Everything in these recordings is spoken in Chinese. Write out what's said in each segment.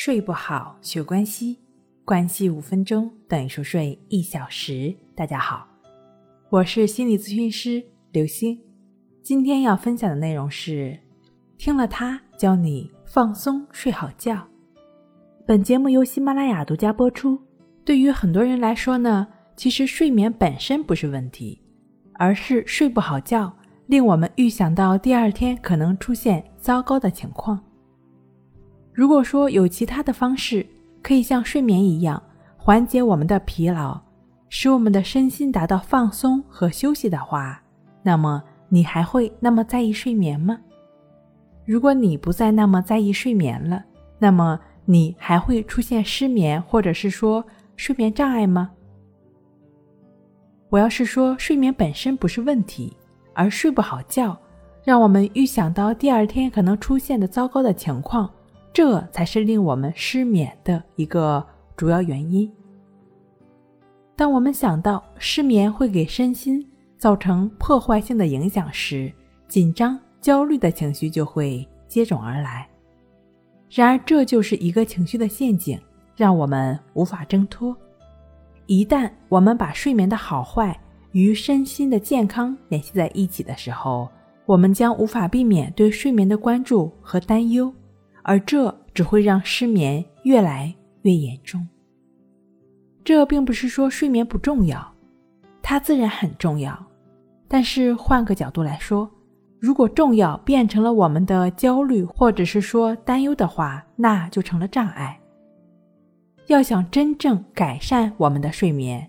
睡不好，学关系，关系五分钟等于熟睡一小时。大家好，我是心理咨询师刘星。今天要分享的内容是：听了他教你放松睡好觉。本节目由喜马拉雅独家播出。对于很多人来说呢，其实睡眠本身不是问题，而是睡不好觉，令我们预想到第二天可能出现糟糕的情况。如果说有其他的方式可以像睡眠一样缓解我们的疲劳，使我们的身心达到放松和休息的话，那么你还会那么在意睡眠吗？如果你不再那么在意睡眠了，那么你还会出现失眠或者是说睡眠障碍吗？我要是说睡眠本身不是问题，而睡不好觉，让我们预想到第二天可能出现的糟糕的情况。这才是令我们失眠的一个主要原因。当我们想到失眠会给身心造成破坏性的影响时，紧张、焦虑的情绪就会接踵而来。然而，这就是一个情绪的陷阱，让我们无法挣脱。一旦我们把睡眠的好坏与身心的健康联系在一起的时候，我们将无法避免对睡眠的关注和担忧。而这只会让失眠越来越严重。这并不是说睡眠不重要，它自然很重要。但是换个角度来说，如果重要变成了我们的焦虑或者是说担忧的话，那就成了障碍。要想真正改善我们的睡眠，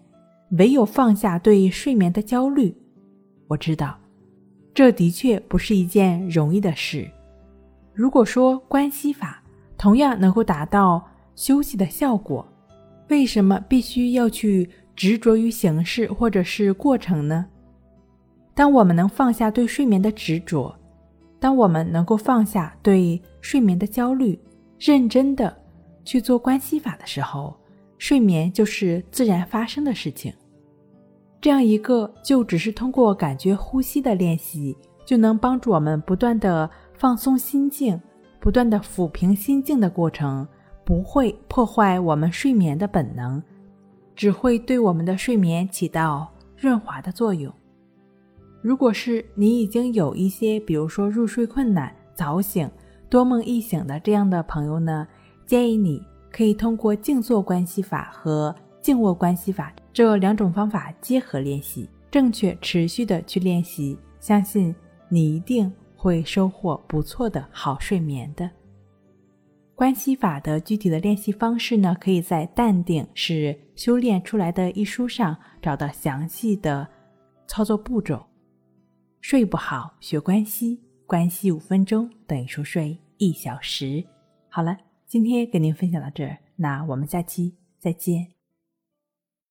唯有放下对睡眠的焦虑。我知道，这的确不是一件容易的事。如果说关系法同样能够达到休息的效果，为什么必须要去执着于形式或者是过程呢？当我们能放下对睡眠的执着，当我们能够放下对睡眠的焦虑，认真的去做关系法的时候，睡眠就是自然发生的事情。这样一个就只是通过感觉呼吸的练习，就能帮助我们不断的。放松心境，不断的抚平心境的过程，不会破坏我们睡眠的本能，只会对我们的睡眠起到润滑的作用。如果是你已经有一些，比如说入睡困难、早醒、多梦易醒的这样的朋友呢，建议你可以通过静坐关系法和静卧关系法这两种方法结合练习，正确持续的去练习，相信你一定。会收获不错的好睡眠的。关系法的具体的练习方式呢，可以在《淡定是修炼出来的》一书上找到详细的操作步骤。睡不好学关系，关系五分钟等于熟睡一小时。好了，今天跟您分享到这儿，那我们下期再见。